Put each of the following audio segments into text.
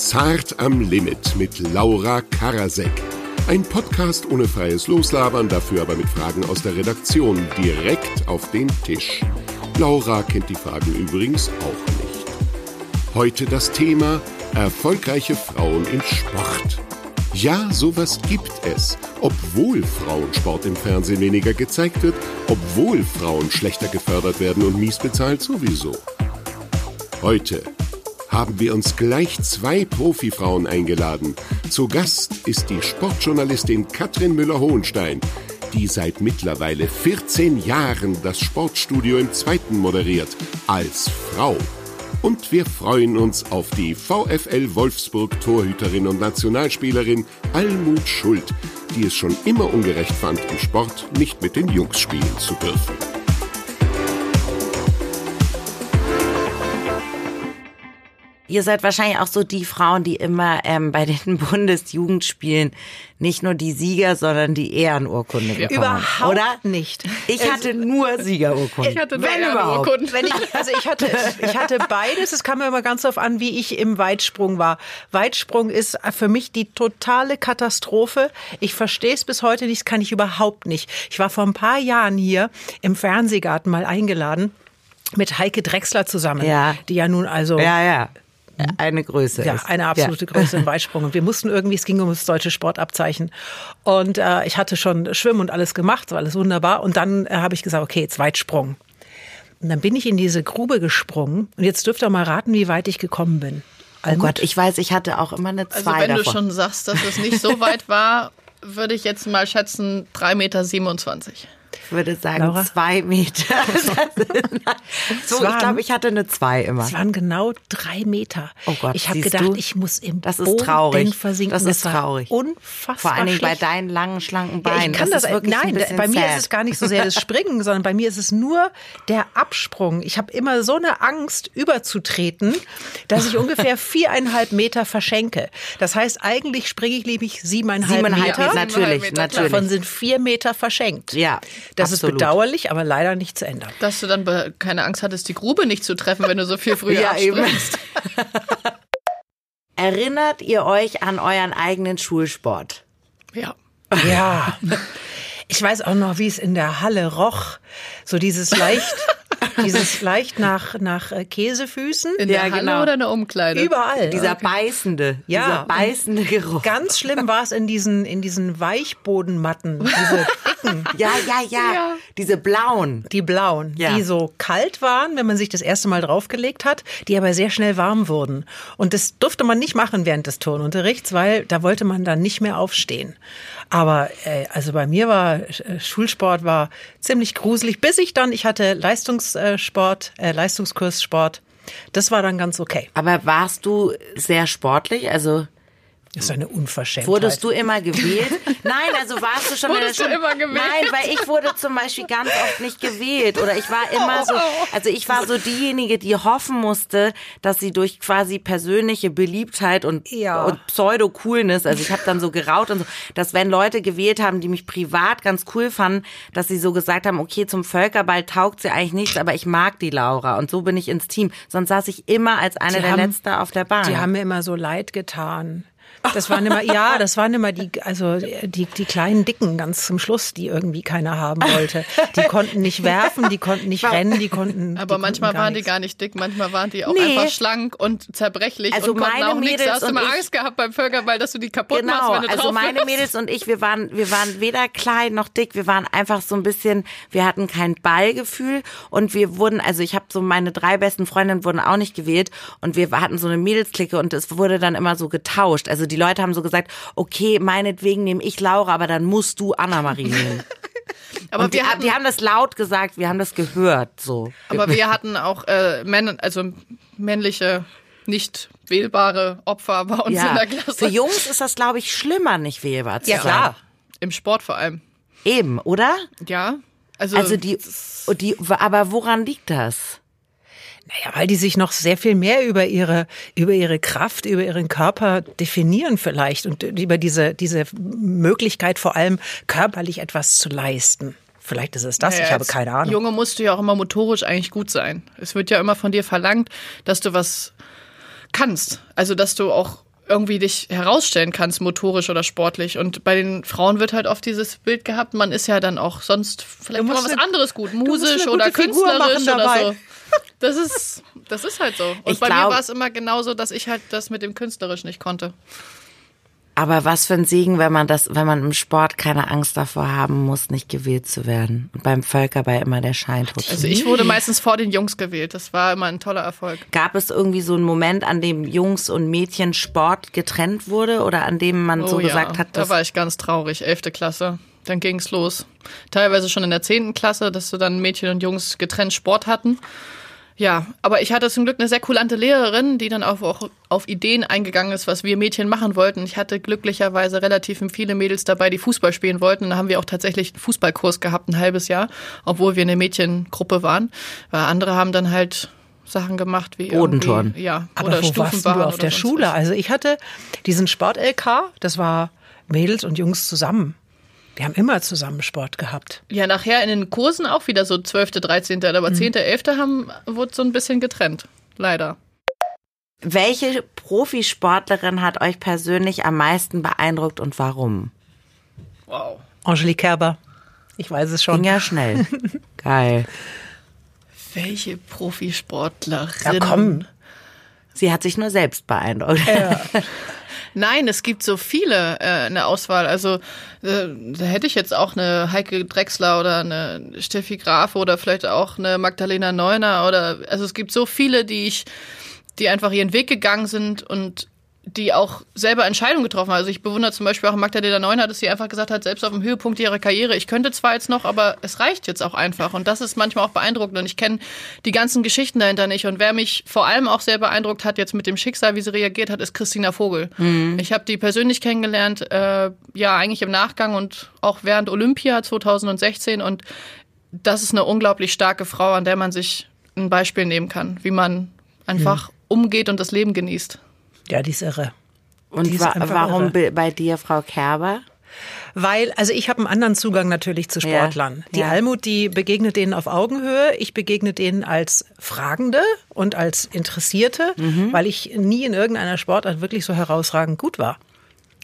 Zart am Limit mit Laura Karasek. Ein Podcast ohne freies Loslabern, dafür aber mit Fragen aus der Redaktion direkt auf den Tisch. Laura kennt die Fragen übrigens auch nicht. Heute das Thema erfolgreiche Frauen im Sport. Ja, sowas gibt es, obwohl Frauensport im Fernsehen weniger gezeigt wird, obwohl Frauen schlechter gefördert werden und mies bezahlt sowieso. Heute haben wir uns gleich zwei Profifrauen eingeladen. Zu Gast ist die Sportjournalistin Katrin Müller-Hohenstein, die seit mittlerweile 14 Jahren das Sportstudio im Zweiten moderiert, als Frau. Und wir freuen uns auf die VfL Wolfsburg Torhüterin und Nationalspielerin Almut Schuld, die es schon immer ungerecht fand, im Sport nicht mit den Jungs spielen zu dürfen. Ihr seid wahrscheinlich auch so die Frauen, die immer ähm, bei den Bundesjugendspielen nicht nur die Sieger, sondern die Ehrenurkunde bekommen. Überhaupt oder? nicht. Ich hatte nur Siegerurkunden. Ich hatte Wenn überhaupt. Wenn ich, also ich hatte, ich hatte beides. Es kam mir immer ganz darauf an, wie ich im Weitsprung war. Weitsprung ist für mich die totale Katastrophe. Ich verstehe es bis heute nicht, das kann ich überhaupt nicht. Ich war vor ein paar Jahren hier im Fernsehgarten mal eingeladen mit Heike Drechsler zusammen, Ja. die ja nun also Ja, ja. Eine Größe. ja, ist. eine absolute Größe im Weitsprung. Und wir mussten irgendwie, es ging um das deutsche Sportabzeichen. Und äh, ich hatte schon Schwimmen und alles gemacht, war alles wunderbar. Und dann äh, habe ich gesagt, okay, jetzt Weitsprung. Und dann bin ich in diese Grube gesprungen. Und jetzt dürft ihr mal raten, wie weit ich gekommen bin. Oh Gott, ich weiß, ich hatte auch immer eine Also zwei wenn du davon. schon sagst, dass es nicht so weit war, würde ich jetzt mal schätzen 3,27 Meter. Ich würde sagen Laura? zwei Meter. so, ich waren- glaube, ich hatte eine zwei immer. Es waren genau drei Meter. Oh Gott, ich habe gedacht, du? ich muss im Das ist traurig. versinken. Das ist war traurig. Unfassbar Vor allen Dingen bei deinen langen, schlanken Ja, Beinen. ich kann das, ist wirklich ein nein, bei mir sad. ist es gar nicht so sehr das Springen, sondern bei mir ist es nur der Absprung. Ich habe immer so eine Angst, überzutreten, dass ich ungefähr viereinhalb Meter verschenke. Das heißt, eigentlich springe ich liebig siebeneinhalb, Siebeneinhalb Meter. Meter, natürlich, natürlich. Davon sind vier Meter verschenkt. Ja, Das absolut. ist bedauerlich, aber leider nicht zu ändern. Dass du dann keine Angst hattest, die Grube nicht zu treffen, wenn du so viel früher Ja, eben. abspringst. Erinnert ihr euch an euren eigenen Schulsport? Ja. Ja. Ich weiß auch noch, wie es in der Halle roch. So dieses leicht, dieses leicht nach, nach äh, Käsefüßen. In Ja, der Halle genau. oder in der Umkleide? Überall. Dieser beißende, Ja. dieser beißende Geruch. Ganz schlimm war es in diesen, in diesen Weichbodenmatten, diese dicken, Ja, ja, ja, Ja. Diese blauen. die blauen, Ja. die so kalt waren, wenn man sich das erste Mal draufgelegt hat, die aber sehr schnell warm wurden. Und das durfte man nicht machen während des Turnunterrichts, weil da wollte man dann nicht mehr aufstehen. Aber äh, also bei mir war äh, Schulsport war ziemlich gruselig, bis ich dann, ich hatte Leistungssport, äh, Leistungskurssport. Das war dann ganz okay. Aber warst du sehr sportlich? Also Das ist eine Unverschämtheit. wurdest du immer gewählt? Nein, also warst du schon Wurdest du Schule? immer gewählt? Nein, weil ich wurde zum Beispiel ganz oft nicht gewählt. Oder ich war immer so, also ich war so diejenige, die hoffen musste, dass sie durch quasi persönliche Beliebtheit und, Ja. und Pseudo-Coolness, also ich habe dann so geraut und so, dass wenn Leute gewählt haben, die mich privat ganz cool fanden, dass sie so gesagt haben, okay, zum Völkerball taugt sie eigentlich nichts, aber ich mag die Laura und so bin ich ins Team. Sonst saß ich immer als eine Die der haben- Letzte auf der Bahn. Die haben mir immer so leid getan. Das waren immer, ja, das waren immer die, also die, die kleinen Dicken ganz zum Schluss, die irgendwie keiner haben wollte. Die konnten nicht werfen, die konnten nicht rennen, die konnten. Aber die manchmal konnten waren die nichts. gar nicht dick, manchmal waren die auch Nee. einfach schlank und zerbrechlich Also und konnten meine auch nichts. Da hast du mal Angst gehabt beim Völkerball, dass du die kaputt machst, Genau, wenn du also drauf meine wirfst. Mädels und ich, wir waren, wir waren weder klein noch dick, wir waren einfach so ein bisschen, wir hatten kein Ballgefühl und wir wurden, also ich habe so meine drei besten Freundinnen wurden auch nicht gewählt und wir hatten so eine Mädelsklicke und es wurde dann immer so getauscht. Also die Leute haben so gesagt, okay, meinetwegen nehme ich Laura, aber dann musst du Anna-Marie nehmen. Aber und die, wir hatten, die haben das laut gesagt, wir haben das gehört, so. aber wir hatten auch äh, Männer, also männliche, nicht wählbare Opfer bei uns in Ja, der Klasse. für Jungs ist das, glaube ich, schlimmer, nicht wählbar zu Ja, sein. klar. Im Sport vor allem. Eben, oder? Ja. Also, Also die, die, aber woran liegt das? Naja, weil die sich noch sehr viel mehr über ihre, über ihre Kraft, über ihren Körper definieren vielleicht und über diese, diese Möglichkeit vor allem körperlich etwas zu leisten. Vielleicht ist es das, Naja, ich habe keine Ahnung. Junge musst du ja auch immer motorisch eigentlich gut sein. Es wird ja immer von dir verlangt, dass du was kannst. Also, dass du auch irgendwie dich herausstellen kannst, motorisch oder sportlich. Und bei den Frauen wird halt oft dieses Bild gehabt, man ist ja dann auch sonst, vielleicht Du kann man musst was eine- anderes gut, musisch oder künstlerisch oder dabei. so. Das ist, das ist halt so. Und Ich bei mir glaub- war es immer genauso, dass ich halt das mit dem künstlerisch nicht konnte. Aber was für ein Segen, wenn man das, wenn man im Sport keine Angst davor haben muss, nicht gewählt zu werden. Und beim Völkerball immer der Scheintod. Also ich wurde meistens vor den Jungs gewählt. Das war immer ein toller Erfolg. Gab es irgendwie so einen Moment, an dem Jungs und Mädchen Sport getrennt wurde oder an dem man so Oh ja, gesagt hat, da dass war ich ganz traurig. Elfte Klasse. Dann ging's los. Teilweise schon in der zehnten Klasse, dass so dann Mädchen und Jungs getrennt Sport hatten. Ja, aber ich hatte zum Glück eine sehr kulante Lehrerin, die dann auch, auch auf Ideen eingegangen ist, was wir Mädchen machen wollten. Ich hatte glücklicherweise relativ viele Mädels dabei, die Fußball spielen wollten. Und da haben wir auch tatsächlich einen Fußballkurs gehabt, ein halbes Jahr, obwohl wir eine Mädchengruppe waren. Weil andere haben dann halt Sachen gemacht wie irgendwie- Ja, Aber oder wo warst du auf der Schule? was. Also ich hatte diesen Sport-LK, das war Mädels und Jungs zusammen. Wir haben immer zusammen Sport gehabt. Ja, nachher in den Kursen auch wieder so 12., 13., Mhm. aber 10., 11. haben, wurde so ein bisschen getrennt. Leider. welche Profisportlerin hat euch persönlich am meisten beeindruckt und warum? Wow. Angelique Kerber. Ich weiß es schon. Ging ja schnell. Geil. Welche Profisportlerin? Ja, komm. Sie hat sich nur selbst beeindruckt. Nein, es gibt so viele äh, in der Auswahl. Also äh, da hätte ich jetzt auch eine Heike Drechsler oder eine Steffi Graf oder vielleicht auch eine Magdalena Neuner oder also es gibt so viele, die ich, die einfach ihren Weg gegangen sind und die auch selber Entscheidungen getroffen haben. Also ich bewundere zum Beispiel auch Magdalena Neuner, dass sie einfach gesagt hat, selbst auf dem Höhepunkt ihrer Karriere, ich könnte zwar jetzt noch, aber es reicht jetzt auch einfach. Und das ist manchmal auch beeindruckend. Und ich kenne die ganzen Geschichten dahinter nicht. Und wer mich vor allem auch sehr beeindruckt hat, jetzt mit dem Schicksal, wie sie reagiert hat, ist Christina Vogel. Ich habe die persönlich kennengelernt, äh, ja, eigentlich im Nachgang und auch während Olympia 2016. Und das ist eine unglaublich starke Frau, an der man sich ein Beispiel nehmen kann, wie man einfach umgeht und das Leben genießt. Ja, die ist irre. Und ist wa warum irre. be- bei dir, Frau Kerber? Weil, also ich habe einen anderen Zugang natürlich zu Ja, Sportlern. Die ja. Almut, die begegnet denen auf Augenhöhe. Ich begegne denen als Fragende und als Interessierte, Mhm. weil ich nie in irgendeiner Sportart wirklich so herausragend gut war.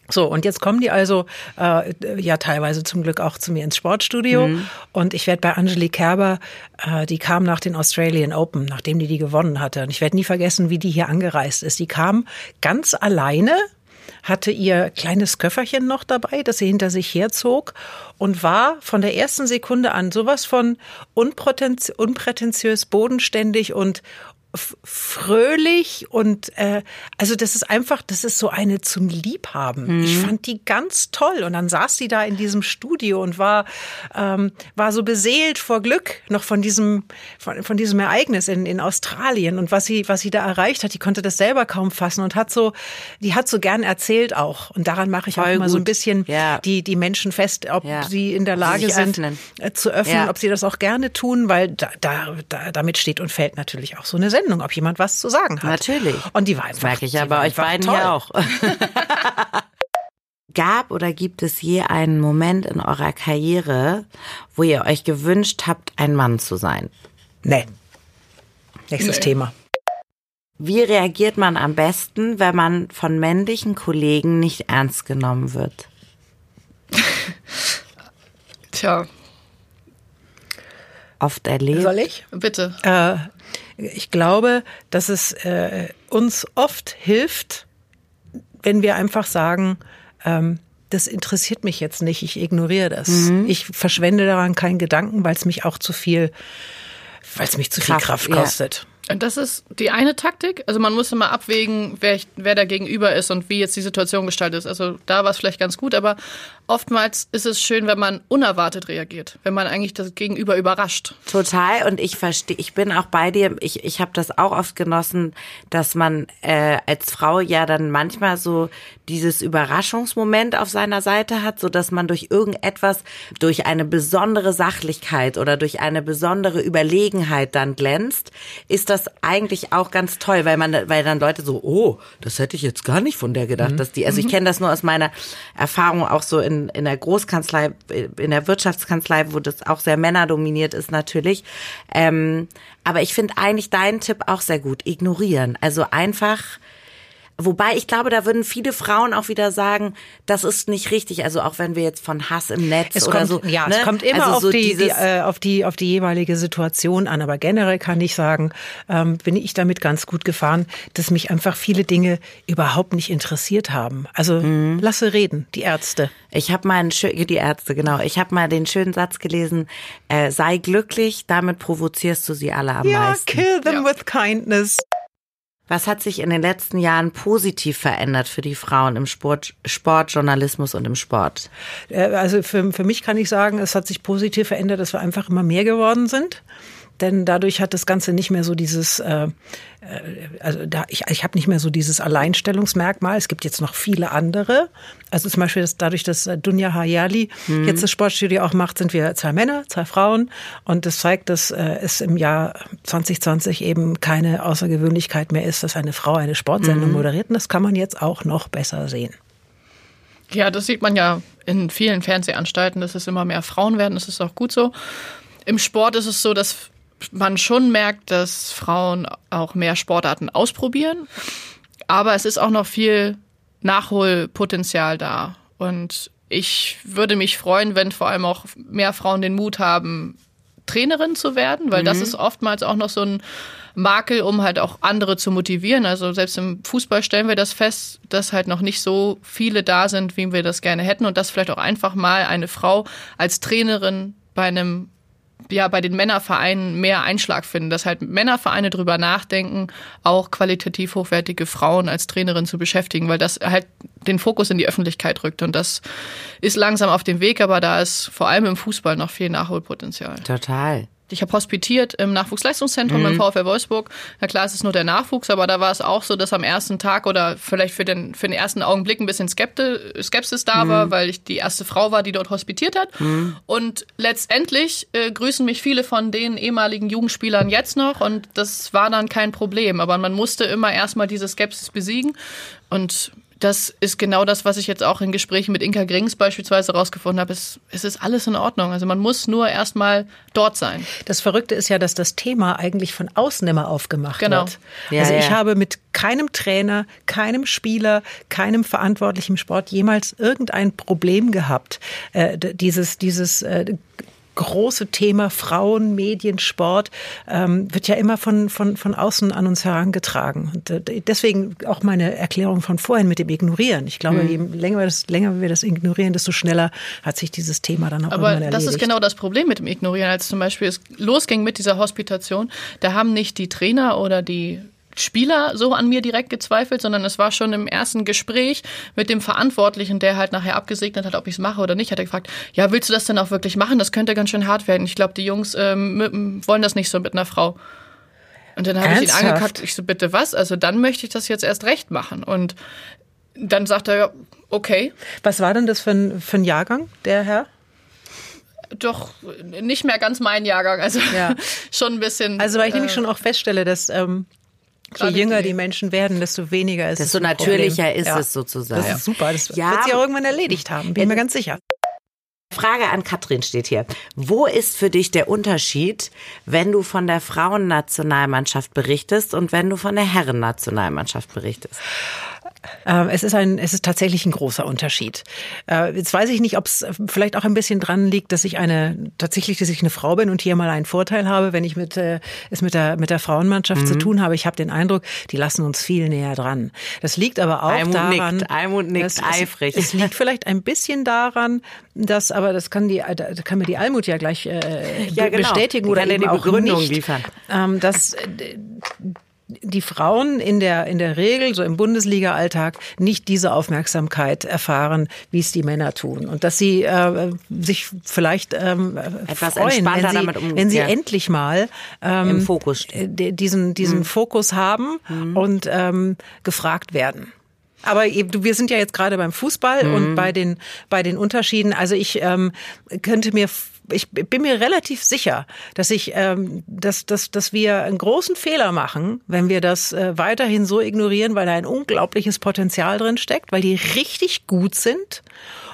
So, und jetzt kommen die also äh, ja teilweise zum Glück auch zu mir ins Sportstudio. Mhm. Und ich werde bei Angelique Kerber, äh, die kam nach den Australian Open, nachdem die die gewonnen hatte. Und ich werde nie vergessen, wie die hier angereist ist. Die kam ganz alleine hatte ihr kleines Köfferchen noch dabei, das sie hinter sich herzog und war von der ersten Sekunde an sowas von unprätentiös, bodenständig und fröhlich und äh, also das ist einfach, das ist so eine zum Liebhaben. Ich fand die ganz toll und dann saß sie da in diesem Studio und war ähm, war so beseelt vor Glück noch von diesem von, von diesem Ereignis in, in Australien und was sie was sie da erreicht hat. Die konnte das selber kaum fassen und hat so die hat so gern erzählt auch und daran mache ich auch Voll immer so ein gut. bisschen Ja. die die Menschen fest, ob Ja. sie in der Lage sind öffnen. äh, zu öffnen, Ja. ob sie das auch gerne tun, weil da, da, da, damit steht und fällt natürlich auch so eine Sendung, ob jemand was zu sagen hat. Natürlich. Und die war einfach. Das merke ich ja bei euch beiden toll. hier auch. Gab oder gibt es je einen Moment in eurer Karriere, wo ihr euch gewünscht habt, ein Mann zu sein? Nee. Nächstes Nee. Thema. Wie reagiert man am besten, wenn man von männlichen Kollegen nicht ernst genommen wird? Tja, Oft erlebt. Soll ich? bitte. Äh, ich glaube, dass es äh, uns oft hilft, wenn wir einfach sagen, ähm, das interessiert mich jetzt nicht, ich ignoriere das. Mhm. Ich verschwende daran keinen Gedanken, weil es mich auch zu viel, weil es mich zu viel Kraft, Kraft ja. kostet. Und das ist die eine Taktik. Also man muss immer abwägen, wer, ich, wer da gegenüber ist und wie jetzt die Situation gestaltet ist. Also da war es vielleicht ganz gut, aber oftmals ist es schön, wenn man unerwartet reagiert, wenn man eigentlich das Gegenüber überrascht. Total und ich verstehe, ich bin auch bei dir. Ich, ich habe das auch oft genossen, dass man äh, als Frau ja dann manchmal so dieses Überraschungsmoment auf seiner Seite hat, so dass man durch irgendetwas, durch eine besondere Sachlichkeit oder durch eine besondere Überlegenheit dann glänzt, ist das eigentlich auch ganz toll, weil man, weil dann Leute so, oh, das hätte ich jetzt gar nicht von der gedacht, dass die, also ich kenne das nur aus meiner Erfahrung auch so in, in der Großkanzlei, in der Wirtschaftskanzlei, wo das auch sehr männerdominiert ist natürlich. Ähm, aber ich finde eigentlich deinen Tipp auch sehr gut, ignorieren. Also einfach Wobei ich glaube, da würden viele Frauen auch wieder sagen, das ist nicht richtig. Also auch wenn wir jetzt von Hass im Netz Es oder kommt, so. ja, ne? es kommt immer also auf, so die, die, äh, auf, die, auf die jeweilige Situation an. Aber generell kann ich sagen, ähm, bin ich damit ganz gut gefahren, dass mich einfach viele Dinge überhaupt nicht interessiert haben. Also Mhm. lasse reden, die Ärzte. Ich habe mal einen schö- die Ärzte genau. Ich habe mal den schönen Satz gelesen: äh, Sei glücklich, damit provozierst du sie alle am Ja, meisten. kill them Ja. with kindness. Was hat sich in den letzten Jahren positiv verändert für die Frauen im Sport, Sportjournalismus und im Sport? Äh, Also für, für mich kann ich sagen, es hat sich positiv verändert, dass wir einfach immer mehr geworden sind. Denn dadurch hat das Ganze nicht mehr so dieses, äh, äh, also da, ich, ich habe nicht mehr so dieses Alleinstellungsmerkmal. Es gibt jetzt noch viele andere. Also zum Beispiel dass dadurch, dass äh, Dunja Hayali jetzt das Sportstudio auch macht, sind wir zwei Männer, zwei Frauen. Und das zeigt, dass äh, es im Jahr 2020 eben keine Außergewöhnlichkeit mehr ist, dass eine Frau eine Sportsendung moderiert. Und das kann man jetzt auch noch besser sehen. Ja, das sieht man ja in vielen Fernsehanstalten, dass es immer mehr Frauen werden. Das ist auch gut so. Im Sport ist es so, dass man schon merkt, dass Frauen auch mehr Sportarten ausprobieren. Aber es ist auch noch viel Nachholpotenzial da. Und ich würde mich freuen, wenn vor allem auch mehr Frauen den Mut haben, Trainerin zu werden, weil das ist oftmals auch noch so ein Makel, um halt auch andere zu motivieren. Also selbst im Fußball stellen wir das fest, dass halt noch nicht so viele da sind, wie wir das gerne hätten und dass vielleicht auch einfach mal eine Frau als Trainerin bei einem ja, bei den Männervereinen mehr Einschlag finden, dass halt Männervereine drüber nachdenken, auch qualitativ hochwertige Frauen als Trainerin zu beschäftigen, weil das halt den Fokus in die Öffentlichkeit rückt. Und das ist langsam auf dem Weg, aber da ist vor allem im Fußball noch viel Nachholpotenzial. Total. Ich habe hospitiert im Nachwuchsleistungszentrum im VfL Wolfsburg. Na klar, es ist nur der Nachwuchs, aber da war es auch so, dass am ersten Tag oder vielleicht für den, für den ersten Augenblick ein bisschen Skepsis da war, weil ich die erste Frau war, die dort hospitiert hat. Und letztendlich äh, grüßen mich viele von den ehemaligen Jugendspielern jetzt noch und das war dann kein Problem. Aber man musste immer erstmal diese Skepsis besiegen und das ist genau das, was ich jetzt auch in Gesprächen mit Inka Grings beispielsweise rausgefunden habe. Es, es ist alles in Ordnung. Also man muss nur erstmal dort sein. Das Verrückte ist ja, dass das Thema eigentlich von außen immer aufgemacht Genau. wird. Ja, also ich ja. habe mit keinem Trainer, keinem Spieler, keinem Verantwortlichen im Sport jemals irgendein Problem gehabt. Äh, dieses, dieses äh, große Thema Frauen, Medien, Sport ähm, wird ja immer von, von, von außen an uns herangetragen. Und äh, deswegen auch meine Erklärung von vorhin mit dem Ignorieren. Ich glaube, je länger wir, das, länger wir das ignorieren, desto schneller hat sich dieses Thema dann auch Aber irgendwann das erledigt. ist genau das Problem mit dem Ignorieren. Als zum Beispiel es losging mit dieser Hospitation, da haben nicht die Trainer oder die Spieler so an mir direkt gezweifelt, sondern es war schon im ersten Gespräch mit dem Verantwortlichen, der halt nachher abgesegnet hat, ob ich es mache oder nicht, hat er gefragt, ja, willst du das denn auch wirklich machen? Das könnte ganz schön hart werden. Ich glaube, die Jungs ähm, wollen das nicht so mit einer Frau. Und dann habe ich ihn angekackt. Ich so, bitte was? Also dann möchte ich das jetzt erst recht machen. Und dann sagt er, okay, Was war denn das für ein, für ein Jahrgang, der Herr? doch nicht mehr ganz mein Jahrgang. Also Ja. schon ein bisschen. Also weil ich äh, nämlich schon auch feststelle, dass ähm, je jünger die- die Menschen werden, desto weniger ist es Desto natürlicher Problem. ist es sozusagen. Das ist super. Das Ja. wird sie auch irgendwann erledigt haben, bin mir ganz sicher. Frage an Katrin steht hier. Wo ist für dich der Unterschied, wenn du von der Frauennationalmannschaft berichtest und wenn du von der Herrennationalmannschaft berichtest? Ähm, es ist ein, es ist tatsächlich ein großer Unterschied. Äh, jetzt weiß ich nicht, ob es vielleicht auch ein bisschen dran liegt, dass ich eine tatsächlich, dass ich eine Frau bin und hier mal einen Vorteil habe, wenn ich mit äh, es mit der mit der Frauenmannschaft Mhm. zu tun habe. Ich habe den Eindruck, die lassen uns viel näher dran. Das liegt aber auch Almut daran. nickt, Almut nickt dass es- eifrig. Es liegt vielleicht ein bisschen daran, dass, aber das kann die, da kann mir die Almut ja gleich äh, Ja, genau. bestätigen oder eben die auch Begründung nicht, liefern. Ähm, dass die Frauen in der, in der Regel, so im Bundesliga-Alltag, nicht diese Aufmerksamkeit erfahren, wie es die Männer tun. Und dass sie äh, sich vielleicht ähm, Etwas freuen, wenn sie, um- wenn sie ja. endlich mal ähm, Im Fokus äh, diesen, diesen Fokus haben und ähm, gefragt werden. Aber wir sind ja jetzt gerade beim Fußball und bei den bei den Unterschieden. Also ich ähm, könnte mir ich bin mir relativ sicher, dass ich, ähm, dass, dass, dass wir einen großen Fehler machen, wenn wir das äh, weiterhin so ignorieren, weil da ein unglaubliches Potenzial drin steckt, weil die richtig gut sind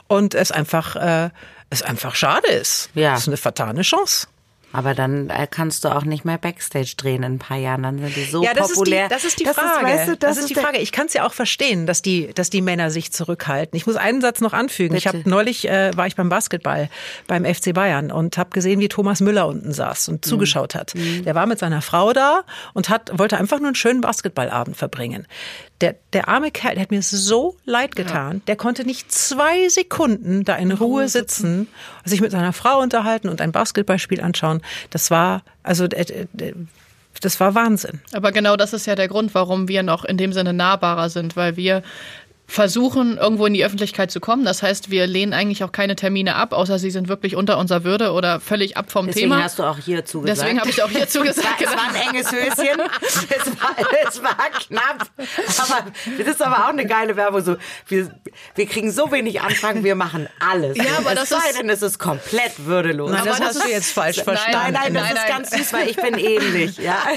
und es einfach, äh, es einfach schade ist. Ja. Das ist eine vertane Chance. Aber dann äh, kannst du auch nicht mehr Backstage drehen in ein paar Jahren. Dann sind die so ja, das populär. Ist die, das ist die Frage. weißt du, das, ist die Frage. Ich kann es ja auch verstehen, dass die, dass die Männer sich zurückhalten. Ich muss einen Satz noch anfügen. Ich Bitte. habe neulich äh, war ich beim Basketball beim FC Bayern und habe gesehen, wie Thomas Müller unten saß Mhm. und zugeschaut hat. Der war mit seiner Frau da und hat wollte einfach nur einen schönen Basketballabend verbringen. Der, der arme Kerl, der hat mir so leid getan. Der konnte nicht zwei Sekunden da in Ruhe sitzen, sich mit seiner Frau unterhalten und ein Basketballspiel anschauen. Das war also äh, äh, das war Wahnsinn. Aber genau das ist ja der Grund, warum wir noch in dem Sinne nahbarer sind, weil wir versuchen, irgendwo in die Öffentlichkeit zu kommen. Das heißt, wir lehnen eigentlich auch keine Termine ab, außer sie sind wirklich unter unserer Würde oder völlig ab vom Deswegen Thema. hast du auch hier zugesagt. Deswegen habe ich auch hierzu Es gesagt. war, es war ein enges Höschen. Es war, es war knapp. Aber das ist aber auch eine geile Werbung. So, wir, wir kriegen so wenig Anfragen, wir machen alles. Ja, aber es das sei ist- denn, es ist komplett würdelos. Nein, das Aber hast das du jetzt falsch Nein, verstanden. Nein, nein, das Nein, ist nein. ganz süß, weil ich bin ähnlich. Ja.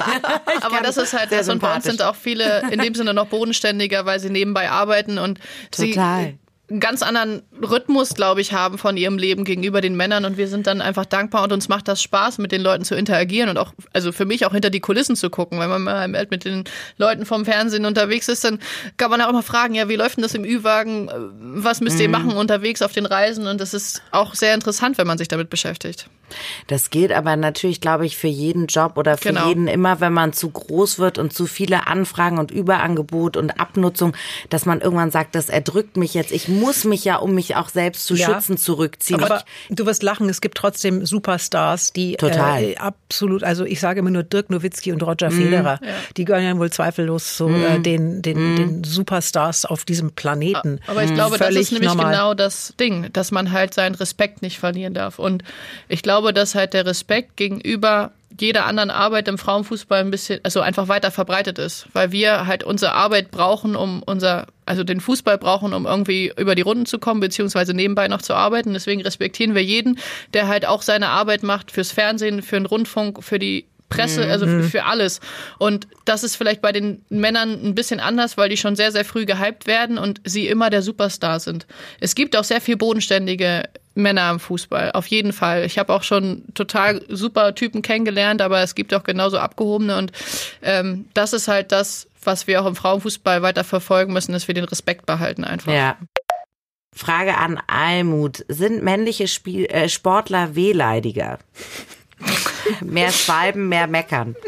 Ich Aber das ist halt sehr das. Und bei uns sind auch viele in dem Sinne noch bodenständiger, weil sie nebenbei arbeiten und Total. sie einen ganz anderen Rhythmus, glaube ich, haben von ihrem Leben gegenüber den Männern und wir sind dann einfach dankbar und uns macht das Spaß, mit den Leuten zu interagieren und auch, also für mich auch hinter die Kulissen zu gucken. Wenn man mal mit den Leuten vom Fernsehen unterwegs ist, dann kann man auch immer fragen, ja, wie läuft denn das im Ü-Wagen? Was müsst Mhm. ihr machen unterwegs auf den Reisen? Und das ist auch sehr interessant, wenn man sich damit beschäftigt. Das gilt aber natürlich, glaube ich, für jeden Job oder für Genau. jeden immer, wenn man zu groß wird und zu viele Anfragen und Überangebot und Abnutzung, dass man irgendwann sagt, das erdrückt mich jetzt. Ich muss mich ja, um mich auch selbst zu Ja. schützen, zurückziehen. Aber du wirst lachen, es gibt trotzdem Superstars, die Total. Äh, absolut, also ich sage immer nur Dirk Nowitzki und Roger Federer, die gehören ja wohl zweifellos zu äh, den, den, den Superstars auf diesem Planeten. Aber ich glaube, das ist nämlich normal. genau das Ding, dass man halt seinen Respekt nicht verlieren darf. Und ich glaube, dass halt der Respekt gegenüber jeder anderen Arbeit im Frauenfußball ein bisschen, also einfach weiter verbreitet ist, weil wir halt unsere Arbeit brauchen, um unser, also den Fußball brauchen, um irgendwie über die Runden zu kommen, beziehungsweise nebenbei noch zu arbeiten. Deswegen respektieren wir jeden, der halt auch seine Arbeit macht fürs Fernsehen, für den Rundfunk, für die Presse, also für- für alles. Und das ist vielleicht bei den Männern ein bisschen anders, weil die schon sehr, sehr früh gehypt werden und sie immer der Superstar sind. Es gibt auch sehr viel bodenständige Männer im Fußball, auf jeden Fall. Ich habe auch schon total super Typen kennengelernt, aber es gibt auch genauso abgehobene und ähm, das ist halt das, was wir auch im Frauenfußball weiter verfolgen müssen, dass wir den Respekt behalten einfach. Ja. Frage an Almut. Sind männliche Spiel äh, Sportler wehleidiger? mehr schwalben, mehr meckern.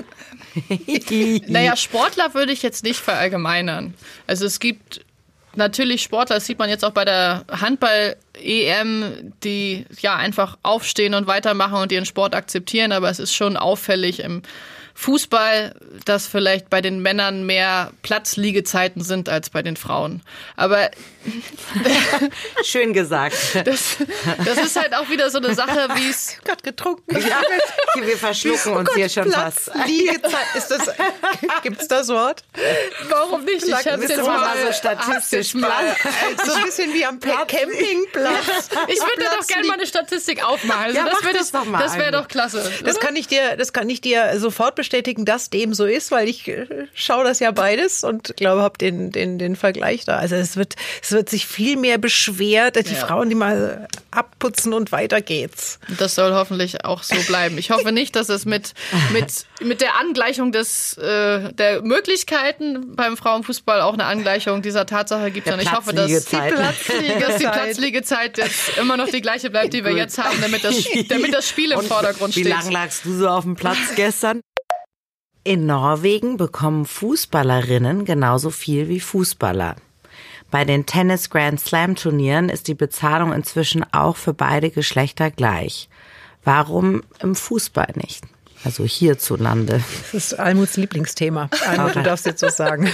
Naja, Sportler würde ich jetzt nicht verallgemeinern. Also es gibt natürlich Sportler, das sieht man jetzt auch bei der Handball-EM, die ja einfach aufstehen und weitermachen und ihren Sport akzeptieren, aber es ist schon auffällig im Fußball, dass vielleicht bei den Männern mehr Platzliegezeiten sind als bei den Frauen. Aber Schön gesagt. das, das ist halt auch wieder so eine Sache, wie es Gott getrunken. Ja, wir verschlucken uns hier schon fast. Liegezeit. Ist das, gibt's das Wort? Warum nicht? Ich bist jetzt mal mal so statistisch mal. So ein bisschen wie am Campingplatz. Ich würde da doch gerne mal eine Statistik aufmachen. Also Ja, das mach wäre das doch, doch mal, das wäre Almut. doch klasse. Das kann ich dir, das kann ich dir sofort bestätigen, dass dem so ist, weil ich äh, schaue das ja beides und glaube, habe den, den, den Vergleich da. Also es wird, es wird sich viel mehr beschwert, die Ja. Frauen, die mal abputzen und weiter geht's. Das soll hoffentlich auch so bleiben. Ich hoffe nicht, dass es mit, mit, mit der Angleichung des, äh, der Möglichkeiten beim Frauenfußball auch eine Angleichung dieser Tatsache gibt. Der Und ich hoffe, dass, Platzliegezeit. dass die Platzliegezeit jetzt immer noch die gleiche bleibt, die wir jetzt haben, damit das, damit das Spiel im Und Vordergrund Wie steht. lang lagst du so auf dem Platz gestern? In Norwegen bekommen Fußballerinnen genauso viel wie Fußballer. Bei den Tennis Grand Slam Turnieren ist die Bezahlung inzwischen auch für beide Geschlechter gleich. Warum im Fußball nicht? Also hierzulande. Das ist Almuts Lieblingsthema. Almut, du darfst jetzt was sagen.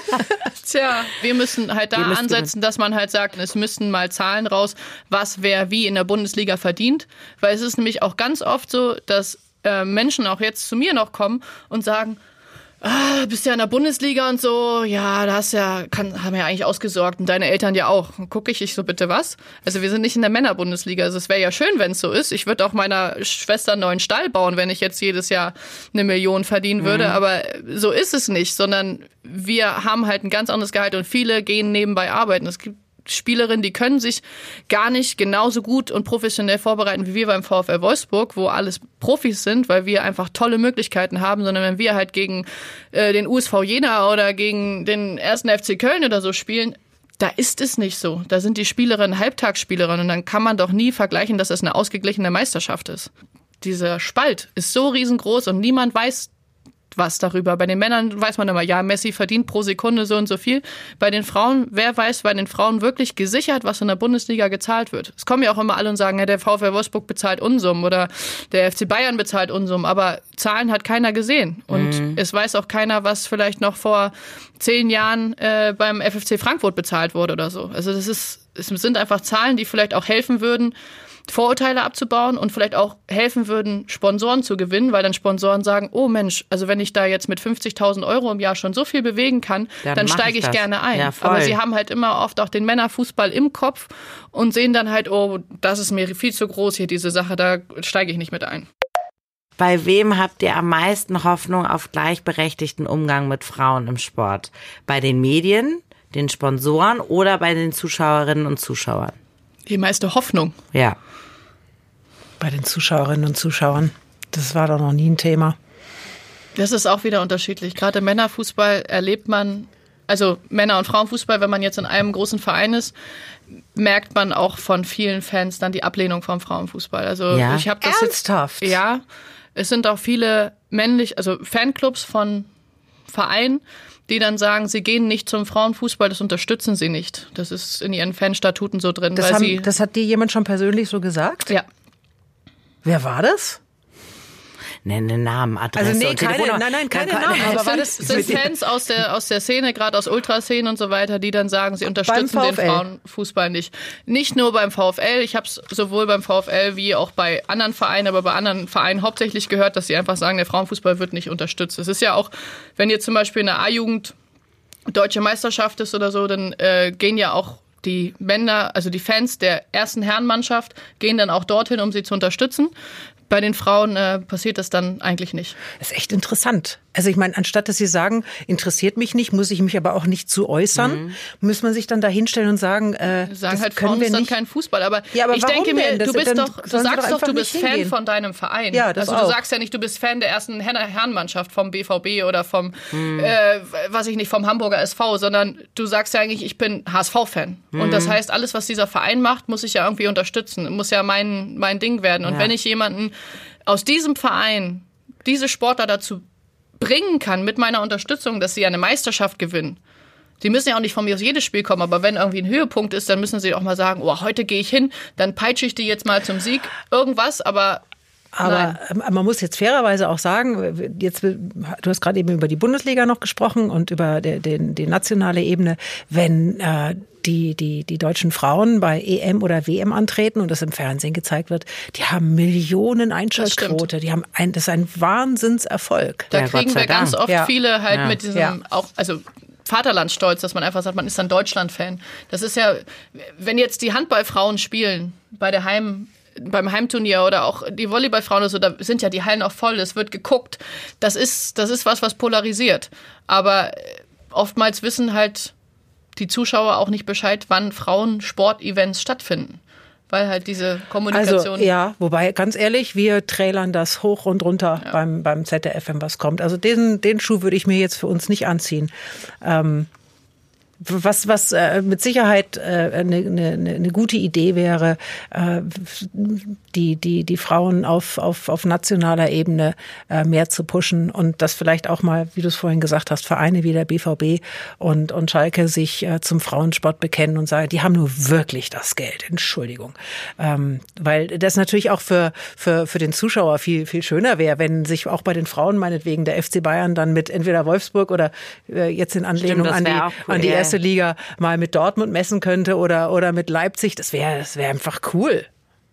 Tja, wir müssen halt da ansetzen, dass man halt sagt, es müssten mal Zahlen raus, was wer wie in der Bundesliga verdient. Weil es ist nämlich auch ganz oft so, dass äh, Menschen auch jetzt zu mir noch kommen und sagen, ah, bist ja in der Bundesliga und so, ja, da hast ja, kann, haben ja eigentlich ausgesorgt und deine Eltern ja auch. Gucke ich, ich so bitte was? Also wir sind nicht in der Männerbundesliga. Also es wäre ja schön, wenn es so ist. Ich würde auch meiner Schwester einen neuen Stall bauen, wenn ich jetzt jedes Jahr eine Million verdienen würde. Aber so ist es nicht, sondern wir haben halt ein ganz anderes Gehalt und viele gehen nebenbei arbeiten. Es gibt Spielerinnen, die können sich gar nicht genauso gut und professionell vorbereiten wie wir beim VfL Wolfsburg, wo alles Profis sind, weil wir einfach tolle Möglichkeiten haben, sondern wenn wir halt gegen äh, den USV Jena oder gegen den ersten FC Köln oder so spielen, da ist es nicht so. Da sind die Spielerinnen Halbtagsspielerinnen und dann kann man doch nie vergleichen, dass es eine ausgeglichene Meisterschaft ist. Dieser Spalt ist so riesengroß und niemand weiß was darüber. Bei den Männern weiß man immer, ja, Messi verdient pro Sekunde so und so viel. Bei den Frauen, wer weiß bei den Frauen wirklich gesichert, was in der Bundesliga gezahlt wird? Es kommen ja auch immer alle und sagen, ja, der VfL Wolfsburg bezahlt Unsummen oder der FC Bayern bezahlt Unsummen, aber Zahlen hat keiner gesehen. Und mhm. es weiß auch keiner, was vielleicht noch vor zehn Jahren äh, beim FFC Frankfurt bezahlt wurde oder so. Also das ist, es sind einfach Zahlen, die vielleicht auch helfen würden, Vorurteile abzubauen und vielleicht auch helfen würden, Sponsoren zu gewinnen, weil dann Sponsoren sagen, oh Mensch, also wenn ich da jetzt mit 50.000 Euro im Jahr schon so viel bewegen kann, dann, dann steige ich, ich gerne ein. Ja, Aber sie haben halt immer oft auch den Männerfußball im Kopf und sehen dann halt, oh, das ist mir viel zu groß hier, diese Sache, da steige ich nicht mit ein. Bei wem habt ihr am meisten Hoffnung auf gleichberechtigten Umgang mit Frauen im Sport? Bei den Medien, den Sponsoren oder bei den Zuschauerinnen und Zuschauern? Die meiste Hoffnung. Ja bei den Zuschauerinnen und Zuschauern. Das war doch noch nie ein Thema. Das ist auch wieder unterschiedlich. Gerade im Männerfußball erlebt man, also Männer- und Frauenfußball, wenn man jetzt in einem großen Verein ist, merkt man auch von vielen Fans dann die Ablehnung vom Frauenfußball. Also ja. ich habe das Ernsthaft? Jetzt, ja, es sind auch viele männlich, also Fanclubs von Vereinen, die dann sagen, sie gehen nicht zum Frauenfußball, das unterstützen sie nicht. Das ist in ihren Fanstatuten so drin. Das, haben, das hat dir jemand schon persönlich so gesagt? Ja. Wer war das? Nenne Namen, Adresse also nee, und keine, Nein, nein, keine Namen. Aber war das sind Fans aus der aus der Szene, gerade aus Ultraszenen und so weiter, die dann sagen, sie unterstützen den Frauenfußball nicht. Nicht nur beim VfL. Ich habe es sowohl beim VfL wie auch bei anderen Vereinen, aber bei anderen Vereinen hauptsächlich gehört, dass sie einfach sagen, der Frauenfußball wird nicht unterstützt. Es ist ja auch, wenn jetzt zum Beispiel eine A-Jugend deutsche Meisterschaft ist oder so, dann äh, gehen ja auch die Männer, also die Fans der ersten Herrenmannschaft, gehen dann auch dorthin, um sie zu unterstützen. Bei den Frauen äh, passiert das dann eigentlich nicht. Das ist echt interessant. Also ich meine, anstatt dass Sie sagen, interessiert mich nicht, muss ich mich aber auch nicht zu äußern, mhm. muss man sich dann da hinstellen und sagen, äh, sagen halt Frauen ist dann kein Fußball. Aber, ja, aber ich denke mir, du bist doch, du sagst doch, du bist Fan hingehen. von deinem Verein. Ja, das also du sagst ja nicht, du bist Fan der ersten Herrenmannschaft vom BVB oder vom, mhm. äh, was ich nicht, vom Hamburger SV, sondern du sagst ja eigentlich, ich bin HSV-Fan. Mhm. Und das heißt, alles, was dieser Verein macht, muss ich ja irgendwie unterstützen, muss ja mein, mein Ding werden. Und ja. wenn ich jemanden aus diesem Verein diese Sportler dazu bringen kann mit meiner Unterstützung, dass sie eine Meisterschaft gewinnen. Sie müssen ja auch nicht von mir aus jedes Spiel kommen, aber wenn irgendwie ein Höhepunkt ist, dann müssen sie auch mal sagen, oh, heute gehe ich hin, dann peitsche ich die jetzt mal zum Sieg, irgendwas, aber aber Nein. Ähm, man muss jetzt fairerweise auch sagen, jetzt, du hast gerade eben über die Bundesliga noch gesprochen und über die, die, die nationale Ebene. Wenn äh, die, die, die deutschen Frauen bei EM oder WM antreten und das im Fernsehen gezeigt wird, die haben Millionen Einschaltquote. Die haben ein, das ist ein Wahnsinnserfolg. Da ja, kriegen wir ganz oft ja. viele halt ja. mit diesem auch, also Vaterlandsstolz, dass man einfach sagt, man ist dann Deutschland-Fan. Das ist ja, wenn jetzt die Handballfrauen spielen bei der Heim, beim Heimturnier oder auch die Volleyballfrauen oder so, da sind ja die Hallen auch voll, es wird geguckt. Das ist, das ist was, was polarisiert. Aber oftmals wissen halt die Zuschauer auch nicht Bescheid, wann Frauen-Sportevents stattfinden. Weil halt diese Kommunikation. Also, ja, wobei, ganz ehrlich, wir trailern das hoch und runter ja. beim, beim ZDF, wenn was kommt. Also den, den Schuh würde ich mir jetzt für uns nicht anziehen. Ähm, was, was äh, mit Sicherheit äh, eine, eine, eine gute Idee wäre, äh, die, die, die Frauen auf, auf, auf nationaler Ebene äh, mehr zu pushen und das vielleicht auch mal, wie du es vorhin gesagt hast, Vereine wie der BVB und, und Schalke sich äh, zum Frauensport bekennen und sagen, die haben nur wirklich das Geld. Entschuldigung. Ähm, weil das natürlich auch für, für, für den Zuschauer viel, viel schöner wäre, wenn sich auch bei den Frauen meinetwegen der FC Bayern dann mit entweder Wolfsburg oder äh, jetzt in Anlehnung Stimmt, an, die, cool, an die erste Liga mal mit Dortmund messen könnte oder, oder mit Leipzig. Das wäre das wäre einfach cool.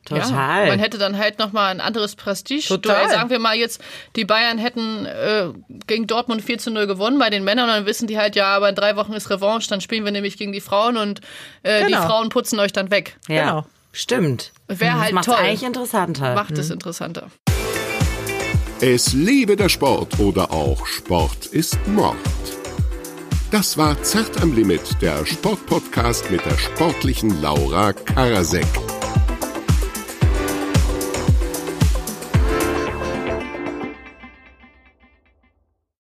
Total. Ja, man hätte dann halt nochmal ein anderes Prestige. Total. Sagen wir mal jetzt, die Bayern hätten äh, gegen Dortmund 4 zu 0 gewonnen bei den Männern und dann wissen die halt, ja, aber in drei Wochen ist Revanche, dann spielen wir nämlich gegen die Frauen und äh, genau. die Frauen putzen euch dann weg. Ja, genau. stimmt. Wäre halt das toll. eigentlich interessanter. Macht mhm. es interessanter. Es liebe der Sport oder auch Sport ist Mord. Das war Zart am Limit, der Sportpodcast mit der sportlichen Laura Karasek.